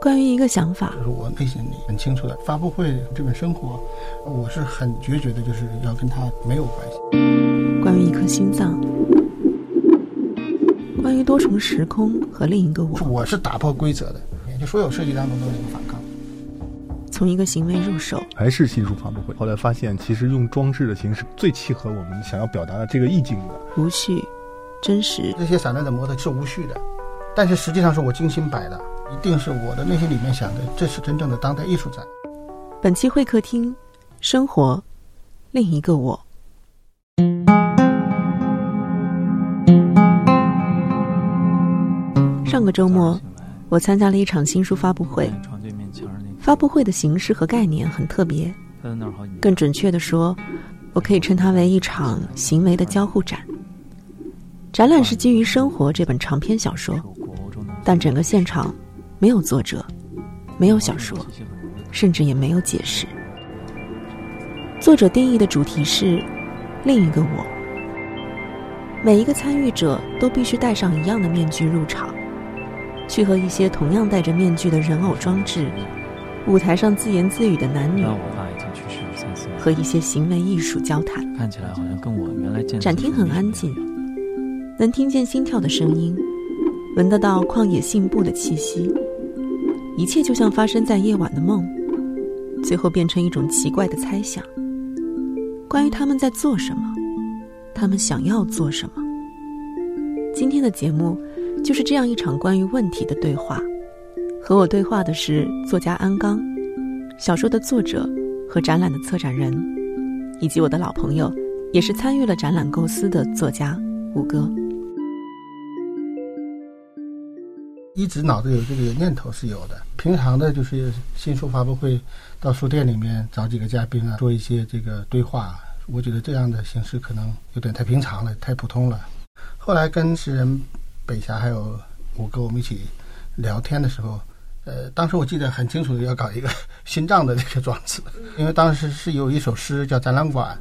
关于一个想法，就是我内心里很清楚的，发布会这本生活，我是很决绝的，就是要跟他没有关系。关于一颗心脏，关于多重时空和另一个我，我是打破规则的，也就所有设计当中都有一个反抗。从一个行为入手，还是新书发布会。后来发现，其实用装置的形式最契合我们想要表达的这个意境的。无序，真实。这些散乱的模特是无序的，但是实际上是我精心摆的，一定是我的内心里面想的，这是真正的当代艺术展。本期会客厅，生活，另一个我。上个周末，我参加了一场新书发布会。发布会的形式和概念很特别，更准确的说，我可以称它为一场行为的交互展。展览是基于《生活》这本长篇小说，但整个现场没有作者，没有小说，甚至也没有解释。作者定义的主题是另一个我。每一个参与者都必须戴上一样的面具入场，去和一些同样戴着面具的人偶装置。舞台上自言自语的男女，和一些行为艺术交谈。看起来好像跟我原来见。展厅很安静，能听见心跳的声音，闻得到旷野信步的气息。一切就像发生在夜晚的梦，最后变成一种奇怪的猜想。关于他们在做什么，他们想要做什么。今天的节目就是这样一场关于问题的对话。和我对话的是作家安刚，小说的作者和展览的策展人，以及我的老朋友，也是参与了展览构思的作家吴哥。一直脑子有这个念头是有的，平常的就是新书发布会，到书店里面找几个嘉宾啊，做一些这个对话。我觉得这样的形式可能有点太平常了，太普通了。后来跟诗人北霞还有我哥我们一起聊天的时候。呃，当时我记得很清楚的，要搞一个心脏的这个装置，因为当时是有一首诗叫《展览馆》，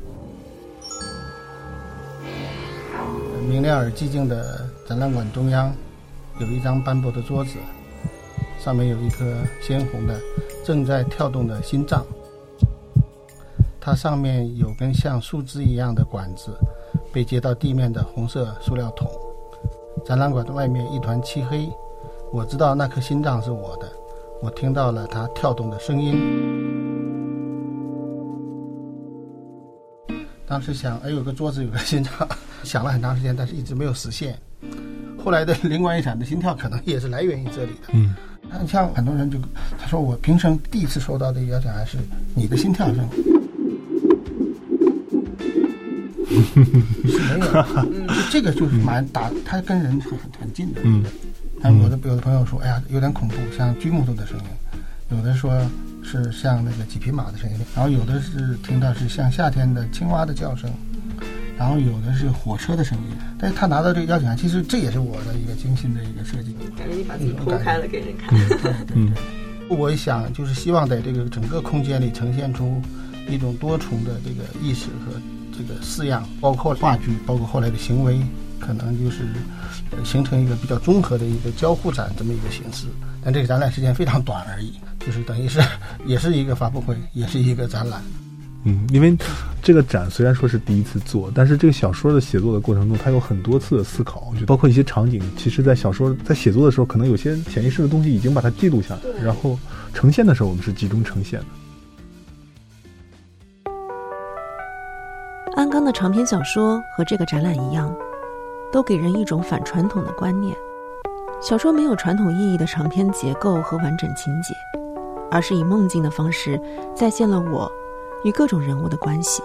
明亮而寂静的展览馆中央，有一张斑驳的桌子，上面有一颗鲜红的、正在跳动的心脏，它上面有根像树枝一样的管子，被接到地面的红色塑料桶。展览馆的外面一团漆黑。我知道那颗心脏是我的，我听到了它跳动的声音。当时想，哎，有个桌子，有个心脏，想了很长时间，但是一直没有实现。后来的灵光一闪的心跳，可能也是来源于这里的。嗯，那像很多人就他说，我平生第一次收到的邀请函是你的心跳声。是没有，这个就是蛮打，他跟人是很很近的。嗯。还有的有的朋友说：“哎呀，有点恐怖，像锯木头的声音；有的说是像那个几匹马的声音；然后有的是听到是像夏天的青蛙的叫声；然后有的是火车的声音。但是他拿到这个邀请函，其实这也是我的一个精心的一个设计。感觉你把自己剖开了给人看。对对对，我想就是希望在这个整个空间里呈现出一种多重的这个意识和这个式样，包括话剧，包括后来的行为。”可能就是形成一个比较综合的一个交互展这么一个形式，但这个展览时间非常短而已，就是等于是 也是一个发布会，也是一个展览。嗯，因为这个展虽然说是第一次做，但是这个小说的写作的过程中，它有很多次的思考，就包括一些场景，其实在小说在写作的时候，可能有些潜意识的东西已经把它记录下来，然后呈现的时候，我们是集中呈现的。安刚的长篇小说和这个展览一样。都给人一种反传统的观念。小说没有传统意义的长篇结构和完整情节，而是以梦境的方式再现了我与各种人物的关系，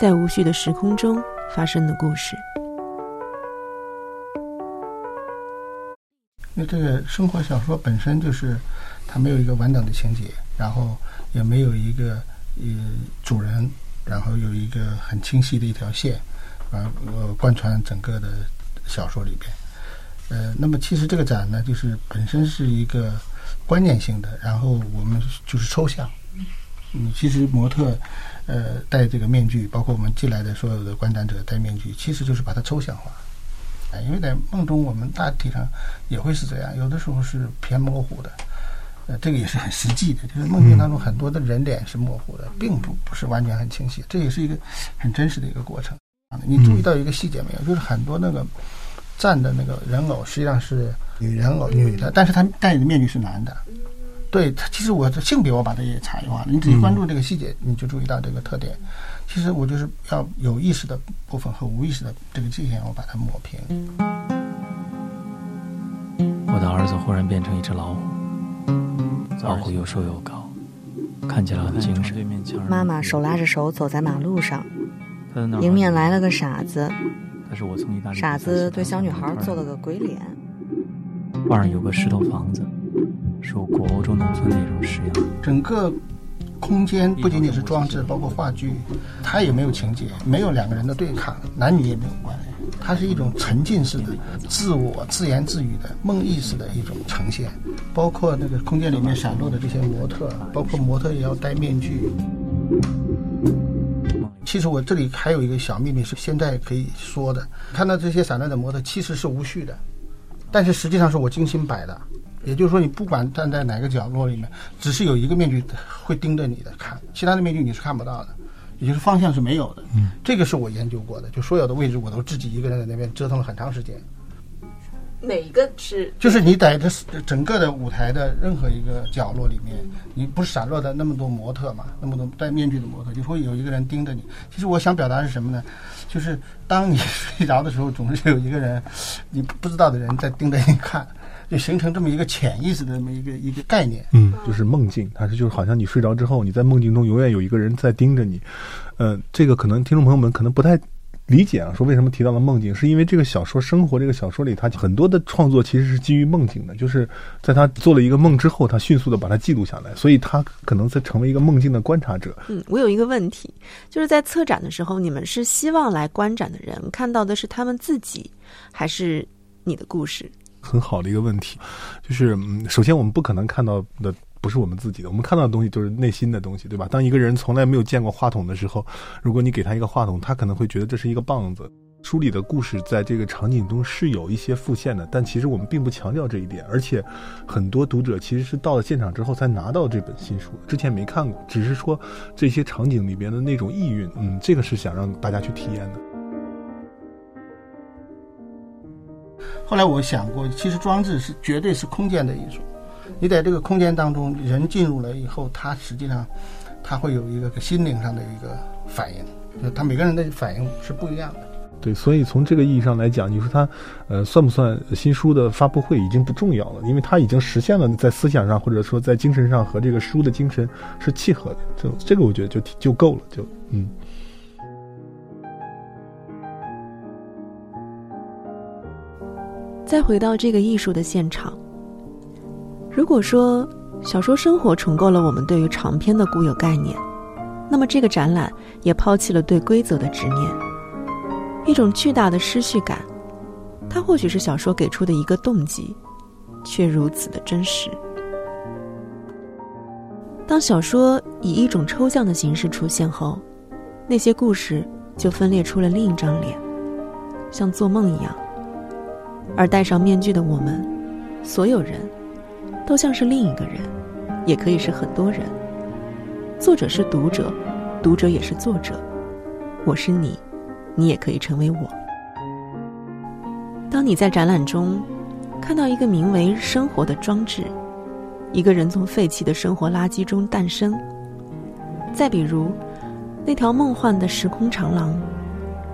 在无序的时空中发生的故事。因为这个生活小说本身就是它没有一个完整的情节，然后也没有一个呃主人，然后有一个很清晰的一条线。啊，呃，贯穿整个的小说里边，呃，那么其实这个展呢，就是本身是一个观念性的，然后我们就是抽象。嗯，其实模特，呃，戴这个面具，包括我们进来的所有的观展者戴面具，其实就是把它抽象化。啊，因为在梦中我们大体上也会是这样，有的时候是偏模糊的，呃，这个也是很实际的，就是梦境当中很多的人脸是模糊的，并不不是完全很清晰，这也是一个很真实的一个过程。你注意到一个细节没有？就是很多那个站的那个人偶实际上是女人偶，女的，但是她戴的面具是男的。对，他其实我的性别我把它也差异化了。你仔细关注这个细节，你就注意到这个特点。其实我就是要有意识的部分和无意识的这个界限，我把它抹平。我的儿子忽然变成一只老虎，老虎又瘦又高，看起来很精神。妈妈手拉着手走在马路上，迎面来了个傻子。傻子对小女孩做了个鬼脸。画上有个石头房子。是古欧洲农村的一种式样。整个空间不仅仅是装置，包括话剧，它也没有情节，没有两个人的对抗，男女也没有关系。它是一种沉浸式的、自我自言自语的梦意识的一种呈现。包括那个空间里面闪落的这些模特，包括模特也要戴面具。其实我这里还有一个小秘密是现在可以说的：看到这些闪亮的模特，其实是无序的，但是实际上是我精心摆的。也就是说，你不管站在哪个角落里面，只是有一个面具会盯着你的看，其他的面具你是看不到的，也就是方向是没有的。嗯，这个是我研究过的，就所有的位置我都自己一个人在那边折腾了很长时间。哪一个是？就是你在这整个的舞台的任何一个角落里面，你不是散落的那么多模特嘛，那么多戴面具的模特，就会有一个人盯着你。其实我想表达是什么呢？就是当你 睡着的时候，总是有一个人，你不知道的人在盯着你看。就形成这么一个潜意识的这么一个一个概念，嗯，就是梦境，它是就是好像你睡着之后，你在梦境中永远有一个人在盯着你，呃，这个可能听众朋友们可能不太理解啊，说为什么提到了梦境，是因为这个小说《生活》这个小说里，它很多的创作其实是基于梦境的，就是在他做了一个梦之后，他迅速的把它记录下来，所以他可能在成为一个梦境的观察者。嗯，我有一个问题，就是在策展的时候，你们是希望来观展的人看到的是他们自己，还是你的故事？很好的一个问题，就是嗯，首先我们不可能看到的不是我们自己的，我们看到的东西就是内心的东西，对吧？当一个人从来没有见过话筒的时候，如果你给他一个话筒，他可能会觉得这是一个棒子。书里的故事在这个场景中是有一些复现的，但其实我们并不强调这一点，而且很多读者其实是到了现场之后才拿到这本新书，之前没看过，只是说这些场景里边的那种意蕴，嗯，这个是想让大家去体验的。后来我想过，其实装置是绝对是空间的艺术。你在这个空间当中，人进入了以后，他实际上他会有一个心灵上的一个反应，就他每个人的反应是不一样的。对，所以从这个意义上来讲，你说他呃算不算新书的发布会已经不重要了，因为他已经实现了在思想上或者说在精神上和这个书的精神是契合的。这这个我觉得就就够了，就嗯。再回到这个艺术的现场，如果说小说《生活》重构了我们对于长篇的固有概念，那么这个展览也抛弃了对规则的执念，一种巨大的失序感，它或许是小说给出的一个动机，却如此的真实。当小说以一种抽象的形式出现后，那些故事就分裂出了另一张脸，像做梦一样。而戴上面具的我们，所有人，都像是另一个人，也可以是很多人。作者是读者，读者也是作者。我是你，你也可以成为我。当你在展览中看到一个名为“生活”的装置，一个人从废弃的生活垃圾中诞生。再比如，那条梦幻的时空长廊，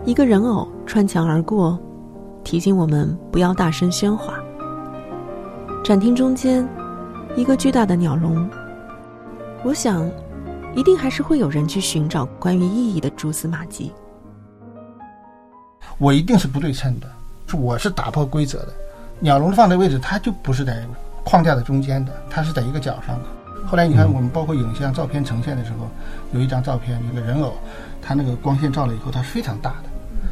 一个人偶穿墙而过。提醒我们不要大声喧哗。展厅中间，一个巨大的鸟笼。我想，一定还是会有人去寻找关于意义的蛛丝马迹。我一定是不对称的，是我是打破规则的。鸟笼放的位置，它就不是在框架的中间的，它是在一个角上的。后来你看，我们包括影像、照片呈现的时候，有一张照片，一个人偶，它那个光线照了以后，它是非常大的。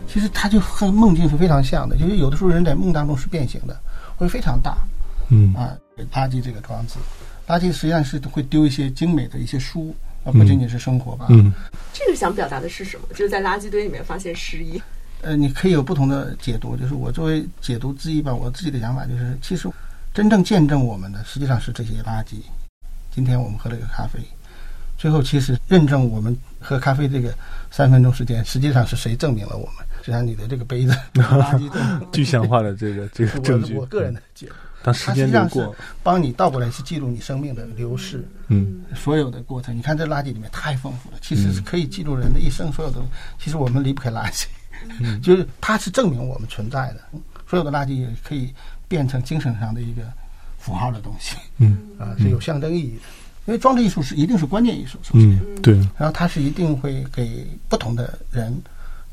其实它就和梦境是非常像的，就是有的时候人在梦当中是变形的，会非常大。嗯啊，垃圾这个装置，垃圾实际上是会丢一些精美的一些书，啊不仅仅是生活吧。嗯，这个想表达的是什么？就是在垃圾堆里面发现诗意。呃，你可以有不同的解读，就是我作为解读之一吧，我自己的想法就是，其实真正见证我们的实际上是这些垃圾。今天我们喝了一个咖啡，最后其实认证我们喝咖啡这个三分钟时间，实际上是谁证明了我们？实际上你的这个杯子 垃圾的 具象化的这个这个证据。我个人的解读。当时间流过，帮你倒过来去记录你生命的流逝，嗯，所有的过程。你看这垃圾里面太丰富了，其实是可以记录人的一生所有的。其实我们离不开垃圾，就是它是证明我们存在的。所有的垃圾也可以变成精神上的一个符号的东西，嗯，啊是有象征意义的。因为装置艺术是一定是关键艺术，首先，对，然后它是一定会给不同的人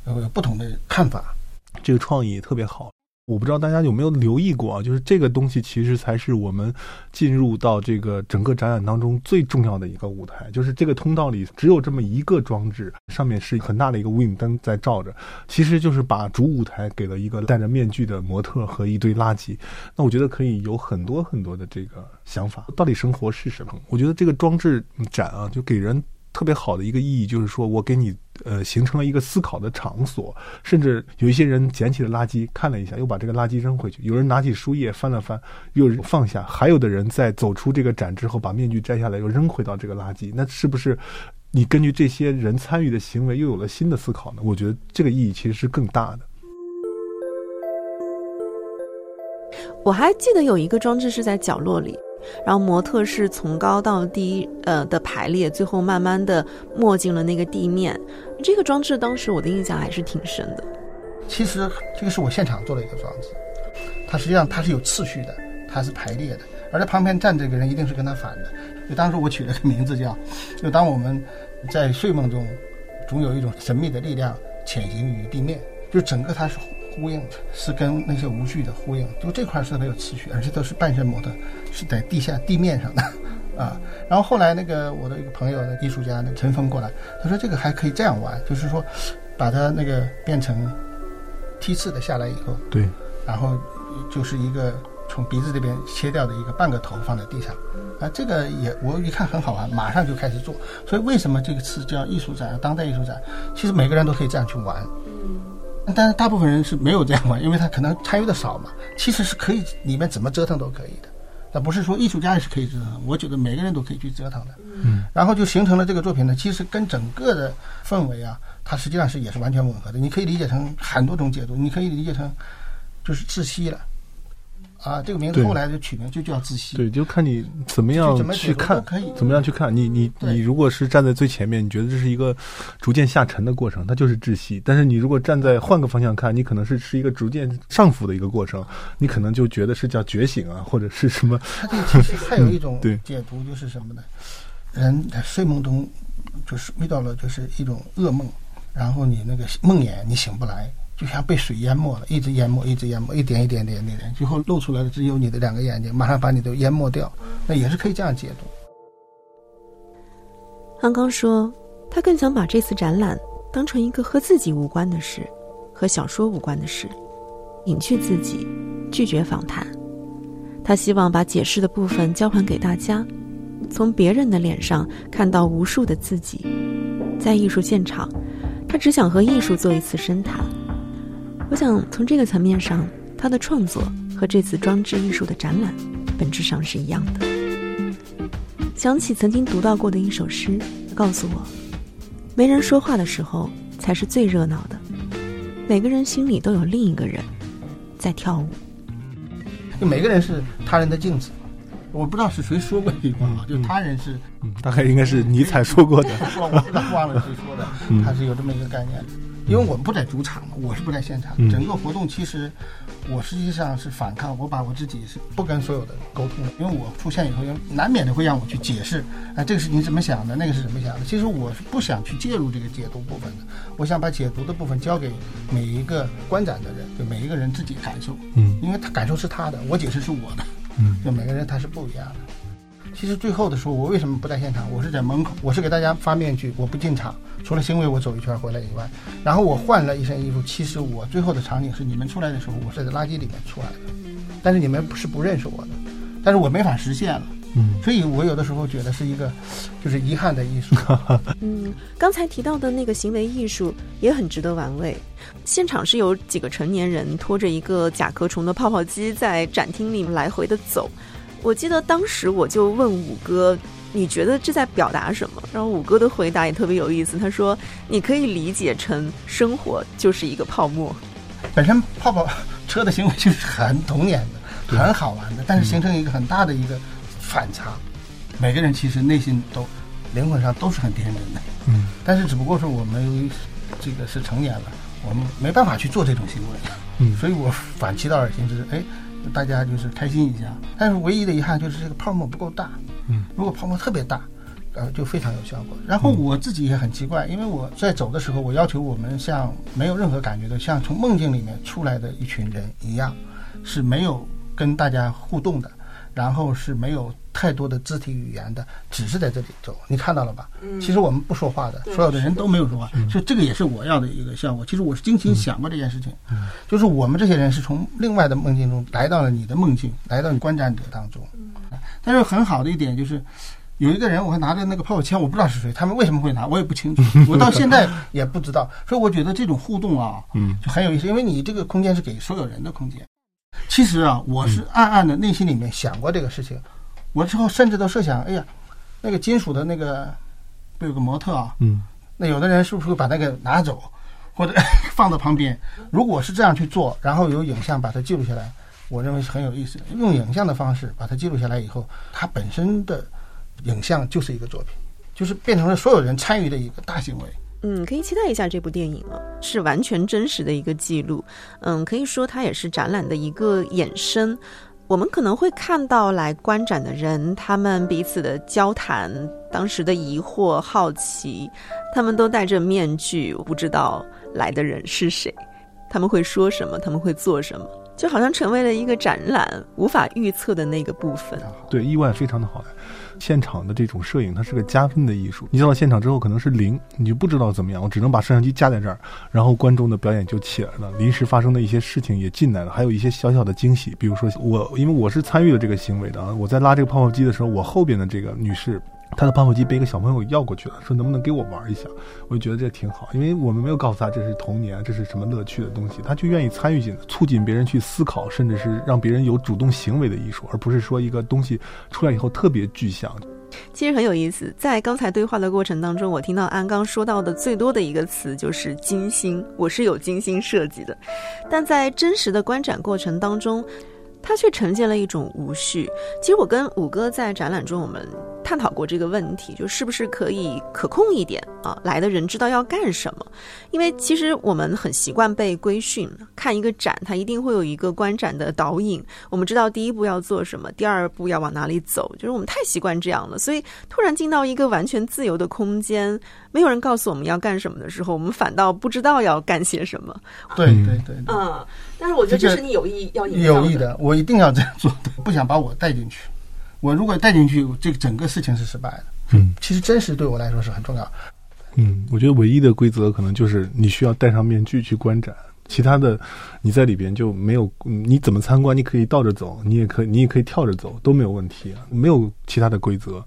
有不同的看法。这个创意特别好。我不知道大家有没有留意过啊？就是这个东西其实才是我们进入到这个整个展览当中最重要的一个舞台。就是这个通道里只有这么一个装置，上面是很大的一个无影灯在照着，其实就是把主舞台给了一个戴着面具的模特和一堆垃圾。那我觉得可以有很多很多的这个想法。到底生活是什么？我觉得这个装置展啊，就给人。特别好的一个意义就是说，我给你呃形成了一个思考的场所，甚至有一些人捡起了垃圾看了一下，又把这个垃圾扔回去；有人拿起书页翻了翻，又放下；还有的人在走出这个展之后，把面具摘下来又扔回到这个垃圾。那是不是你根据这些人参与的行为又有了新的思考呢？我觉得这个意义其实是更大的。我还记得有一个装置是在角落里。然后模特是从高到低，呃的排列，最后慢慢的没进了那个地面。这个装置当时我的印象还是挺深的。其实这个是我现场做的一个装置，它实际上它是有次序的，它是排列的，而在旁边站这个人一定是跟他反的。就当时我取了个名字叫，就当我们在睡梦中，总有一种神秘的力量潜行于地面，就整个它是。呼应是跟那些无序的呼应，就这块是没有次序，而且都是半身模特，是在地下地面上的啊。然后后来那个我的一个朋友，那艺术家那陈峰过来，他说这个还可以这样玩，就是说把它那个变成梯次的下来以后，对，然后就是一个从鼻子这边切掉的一个半个头放在地上啊。这个也我一看很好玩，马上就开始做。所以为什么这个是叫艺术展、当代艺术展？其实每个人都可以这样去玩。但是大部分人是没有这样嘛，因为他可能参与的少嘛。其实是可以，里面怎么折腾都可以的。那不是说艺术家也是可以折腾，我觉得每个人都可以去折腾的。嗯。然后就形成了这个作品呢，其实跟整个的氛围啊，它实际上是也是完全吻合的。你可以理解成很多种解读，你可以理解成就是窒息了。啊，这个名字后来就取名就叫自息。对，就看你怎么样去看，怎么样去看。你你你，如果是站在最前面，你觉得这是一个逐渐下沉的过程，它就是窒息。但是你如果站在换个方向看，你可能是是一个逐渐上浮的一个过程，你可能就觉得是叫觉醒啊，或者是什么。它这个其实还有一 种解读，就是什么呢？人在睡梦中就是遇到了就是一种噩梦，然后你那个梦魇你醒不来。就像被水淹没了，一直淹没，一直淹没，一点一点点点点，最后露出来的只有你的两个眼睛，马上把你都淹没掉。那也是可以这样解读。安刚说，他更想把这次展览当成一个和自己无关的事，和小说无关的事，隐去自己，拒绝访谈。他希望把解释的部分交还给大家，从别人的脸上看到无数的自己。在艺术现场，他只想和艺术做一次深谈。我想从这个层面上，他的创作和这次装置艺术的展览本质上是一样的。想起曾经读到过的一首诗，告诉我，没人说话的时候才是最热闹的。每个人心里都有另一个人在跳舞。就每个人是他人的镜子。我不知道是谁说过这句话啊，就他人是，嗯，大概应该是尼采说过的。我忘了谁说的，他是有这么一个概念。因为我们不在主场嘛，我是不在现场。整个活动其实，我实际上是反抗，我把我自己是不跟所有的沟通的，因为我出现以后，难免的会让我去解释，哎，这个事情怎么想的，那个是怎么想的。其实我是不想去介入这个解读部分的，我想把解读的部分交给每一个观展的人，就每一个人自己感受。嗯，因为他感受是他的，我解释是我的。嗯，就每个人他是不一样的。其实最后的时候，我为什么不在现场？我是在门口，我是给大家发面具，我不进场。除了行为我走一圈回来以外，然后我换了一身衣服。其实我最后的场景是你们出来的时候，我是在垃圾里面出来的，但是你们不是不认识我的，但是我没法实现了。嗯，所以我有的时候觉得是一个，就是遗憾的艺术。嗯，刚才提到的那个行为艺术也很值得玩味。现场是有几个成年人拖着一个甲壳虫的泡泡机在展厅里来回的走。我记得当时我就问五哥，你觉得这在表达什么？然后五哥的回答也特别有意思，他说：“你可以理解成生活就是一个泡沫。本身泡泡车的行为就是很童年的，很好玩的，但是形成一个很大的一个反差。每个人其实内心都灵魂上都是很天真的，嗯，但是只不过是我们这个是成年了，我们没办法去做这种行为，嗯，所以我反其道而行之，哎。”大家就是开心一下，但是唯一的遗憾就是这个泡沫不够大。嗯，如果泡沫特别大，呃，就非常有效果。然后我自己也很奇怪，因为我在走的时候，我要求我们像没有任何感觉的，像从梦境里面出来的一群人一样，是没有跟大家互动的，然后是没有。太多的肢体语言的，只是在这里走，你看到了吧？嗯，其实我们不说话的，所有的人都没有说话，所以这个也是我要的一个效果。其实我是精心想过这件事情，嗯，就是我们这些人是从另外的梦境中来到了你的梦境，来到你观战者当中。嗯，但是很好的一点就是，有一个人我还拿着那个泡泡枪，我不知道是谁，他们为什么会拿，我也不清楚，我到现在也不知道。所以我觉得这种互动啊，嗯，就很有意思，因为你这个空间是给所有人的空间。其实啊，我是暗暗的内心里面想过这个事情。我之后甚至都设想，哎呀，那个金属的那个不有个模特啊？嗯，那有的人是不是会把那个拿走，或者 放到旁边？如果是这样去做，然后有影像把它记录下来，我认为是很有意思的。用影像的方式把它记录下来以后，它本身的影像就是一个作品，就是变成了所有人参与的一个大行为。嗯，可以期待一下这部电影啊，是完全真实的一个记录。嗯，可以说它也是展览的一个衍生。我们可能会看到来观展的人，他们彼此的交谈，当时的疑惑、好奇，他们都戴着面具，不知道来的人是谁，他们会说什么，他们会做什么，就好像成为了一个展览无法预测的那个部分。对，意外非常的好。现场的这种摄影，它是个加分的艺术。你到了现场之后，可能是零，你就不知道怎么样。我只能把摄像机架在这儿，然后观众的表演就起来了。临时发生的一些事情也进来了，还有一些小小的惊喜。比如说，我因为我是参与了这个行为的啊，我在拉这个泡泡机的时候，我后边的这个女士。他的泡泡机被一个小朋友要过去了，说能不能给我玩一下？我就觉得这挺好，因为我们没有告诉他这是童年，这是什么乐趣的东西，他就愿意参与进来，促进别人去思考，甚至是让别人有主动行为的艺术，而不是说一个东西出来以后特别具象。其实很有意思，在刚才对话的过程当中，我听到安刚说到的最多的一个词就是精心，我是有精心设计的，但在真实的观展过程当中。它却呈现了一种无序。其实我跟五哥在展览中，我们探讨过这个问题，就是不是可以可控一点啊？来的人知道要干什么？因为其实我们很习惯被规训，看一个展，它一定会有一个观展的导引，我们知道第一步要做什么，第二步要往哪里走，就是我们太习惯这样了。所以突然进到一个完全自由的空间，没有人告诉我们要干什么的时候，我们反倒不知道要干些什么。对对对，嗯。但是我觉得这是你有意要有意的，我一定要这样做的，不想把我带进去。我如果带进去，这个整个事情是失败的。嗯，其实真实对我来说是很重要。嗯，我觉得唯一的规则可能就是你需要戴上面具去观展，其他的你在里边就没有。你怎么参观？你可以倒着走，你也可以，你也可以跳着走，都没有问题啊，没有其他的规则。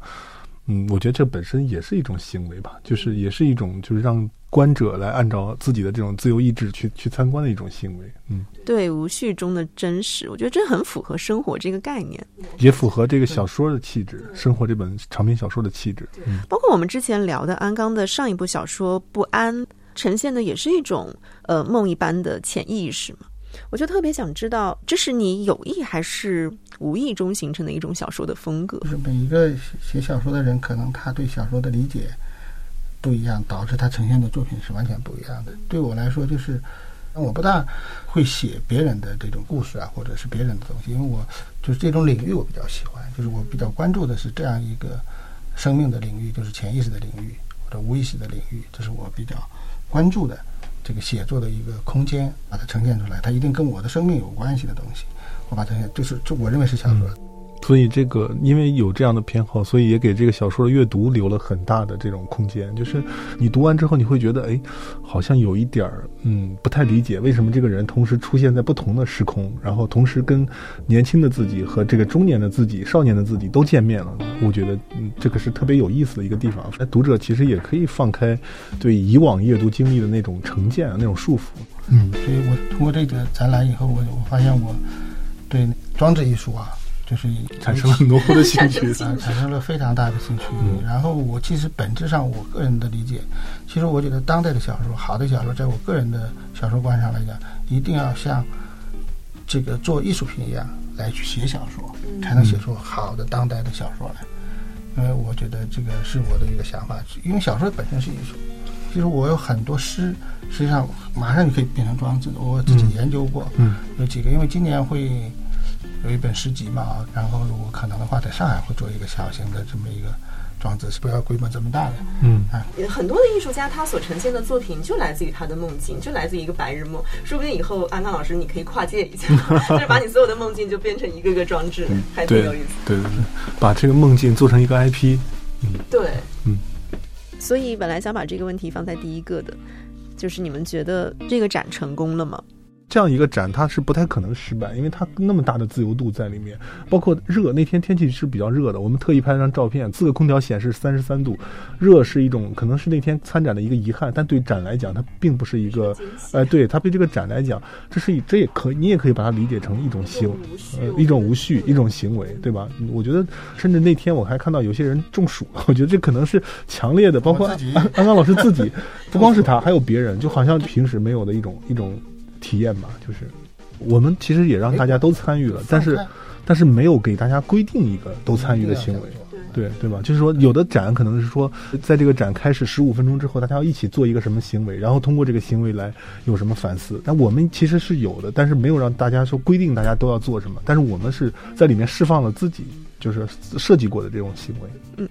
嗯，我觉得这本身也是一种行为吧，就是也是一种就是让。观者来按照自己的这种自由意志去去参观的一种行为，嗯，对，无序中的真实，我觉得这很符合生活这个概念，也符合这个小说的气质，生活这本长篇小说的气质。嗯，包括我们之前聊的安刚的上一部小说《不安》，呈现的也是一种呃梦一般的潜意识嘛。我就特别想知道，这是你有意还是无意中形成的一种小说的风格？就是每一个写小说的人，可能他对小说的理解。不一样，导致他呈现的作品是完全不一样的。对我来说，就是我不大会写别人的这种故事啊，或者是别人的东西，因为我就是这种领域我比较喜欢，就是我比较关注的是这样一个生命的领域，就是潜意识的领域或者无意识的领域，这是我比较关注的这个写作的一个空间，把它呈现出来，它一定跟我的生命有关系的东西，我把它，就是就我认为是小说。所以这个，因为有这样的偏好，所以也给这个小说的阅读留了很大的这种空间。就是你读完之后，你会觉得，哎，好像有一点儿，嗯，不太理解为什么这个人同时出现在不同的时空，然后同时跟年轻的自己和这个中年的自己、少年的自己都见面了。我觉得，嗯，这个是特别有意思的一个地方。那读者其实也可以放开对以往阅读经历的那种成见、那种束缚。嗯，所以我通过这个展览以后，我我发现我对装置艺术啊。就是产生了浓厚的兴趣，啊，产生了非常大的兴趣。然后我其实本质上，我个人的理解，其实我觉得当代的小说，好的小说，在我个人的小说观上来讲，一定要像这个做艺术品一样来去写小说，才能写出好的当代的小说来。因为我觉得这个是我的一个想法，因为小说本身是艺术。其实我有很多诗，实际上马上就可以变成装置。我自己研究过，有几个，因为今年会。有一本诗集嘛，然后如果可能的话，在上海会做一个小型的这么一个装置，是不要规模这么大的。嗯，啊，很多的艺术家他所呈现的作品就来自于他的梦境，就来自于一个白日梦。说不定以后安娜老师你可以跨界一下，就是把你所有的梦境就变成一个个装置，还挺有意思。对对对，把这个梦境做成一个 IP。嗯，对，嗯。所以本来想把这个问题放在第一个的，就是你们觉得这个展成功了吗？这样一个展，它是不太可能失败，因为它那么大的自由度在里面，包括热。那天天气是比较热的，我们特意拍了张照片，四个空调显示三十三度，热是一种可能是那天参展的一个遗憾，但对展来讲，它并不是一个，呃，对它对这个展来讲，这是这也可你也可以把它理解成一种行，呃，一种无序，一种行为，对吧？我觉得，甚至那天我还看到有些人中暑了，我觉得这可能是强烈的，包括安安刚老师自己，不光是他，还有别人，就好像平时没有的一种一种。体验吧，就是我们其实也让大家都参与了，但是但是没有给大家规定一个都参与的行为，对对吧？就是说，有的展可能是说，在这个展开始十五分钟之后，大家要一起做一个什么行为，然后通过这个行为来有什么反思。但我们其实是有的，但是没有让大家说规定大家都要做什么，但是我们是在里面释放了自己。就是设计过的这种行为。嗯，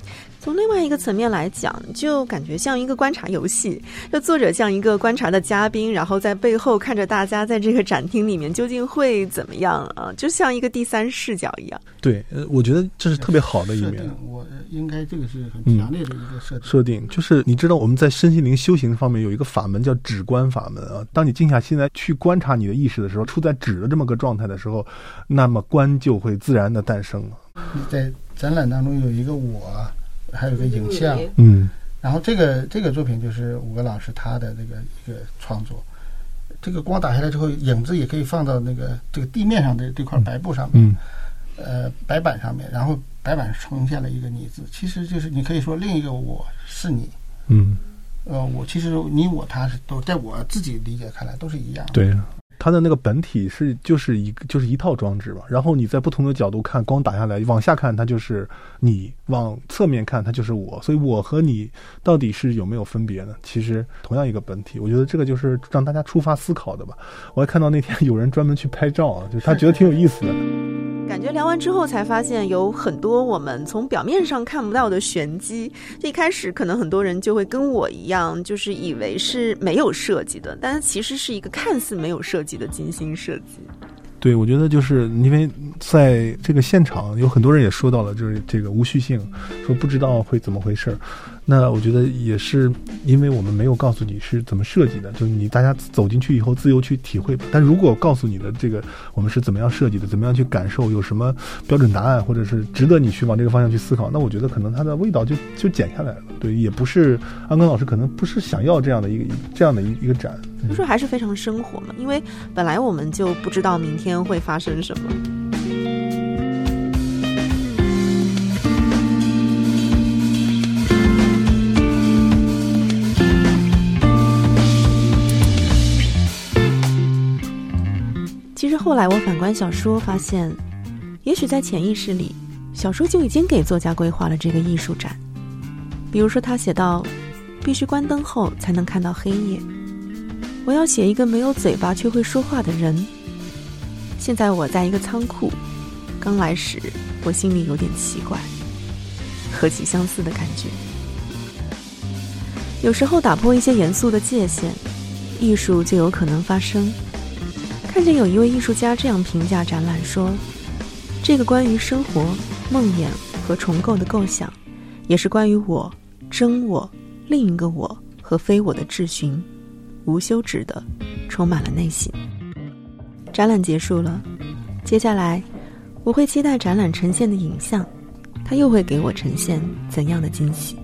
从另外一个层面来讲，就感觉像一个观察游戏，就作者像一个观察的嘉宾，然后在背后看着大家在这个展厅里面究竟会怎么样啊，就像一个第三视角一样。对，呃，我觉得这是特别好的一面。我应该这个是很强烈的一个设定设定，就是你知道我们在身心灵修行方面有一个法门叫止观法门啊。当你静下心来去观察你的意识的时候，处在止的这么个状态的时候，那么观就会自然的诞生了。在展览当中有一个我，还有个影像，嗯，然后这个这个作品就是五个老师他的这个一个创作，这个光打下来之后，影子也可以放到那个这个地面上的这块白布上面，呃，白板上面，然后白板呈现了一个你字，其实就是你可以说另一个我是你，嗯，呃，我其实你我他是都在我自己理解看来都是一样的，对。它的那个本体是就是一个就是一套装置嘛，然后你在不同的角度看，光打下来往下看，它就是你；往侧面看，它就是我。所以我和你到底是有没有分别呢？其实同样一个本体，我觉得这个就是让大家出发思考的吧。我还看到那天有人专门去拍照啊，就是他觉得挺有意思的。感觉聊完之后才发现有很多我们从表面上看不到的玄机。一开始可能很多人就会跟我一样，就是以为是没有设计的，但其实是一个看似没有设计的精心设计。对，我觉得就是因为在这个现场有很多人也说到了，就是这个无序性，说不知道会怎么回事儿。那我觉得也是，因为我们没有告诉你是怎么设计的，就是你大家走进去以后自由去体会吧。但如果告诉你的这个我们是怎么样设计的，怎么样去感受，有什么标准答案，或者是值得你去往这个方向去思考，那我觉得可能它的味道就就减下来了。对，也不是安根老师可能不是想要这样的一个这样的一一个展，就说还是非常生活嘛，因为本来我们就不知道明天会发生什么。其实后来我反观小说，发现，也许在潜意识里，小说就已经给作家规划了这个艺术展。比如说，他写到，必须关灯后才能看到黑夜。我要写一个没有嘴巴却会说话的人。现在我在一个仓库，刚来时我心里有点奇怪，何其相似的感觉。有时候打破一些严肃的界限，艺术就有可能发生。看见有一位艺术家这样评价展览说：“这个关于生活、梦魇和重构的构想，也是关于我、真我、另一个我和非我的质询，无休止的，充满了内心。”展览结束了，接下来我会期待展览呈现的影像，它又会给我呈现怎样的惊喜？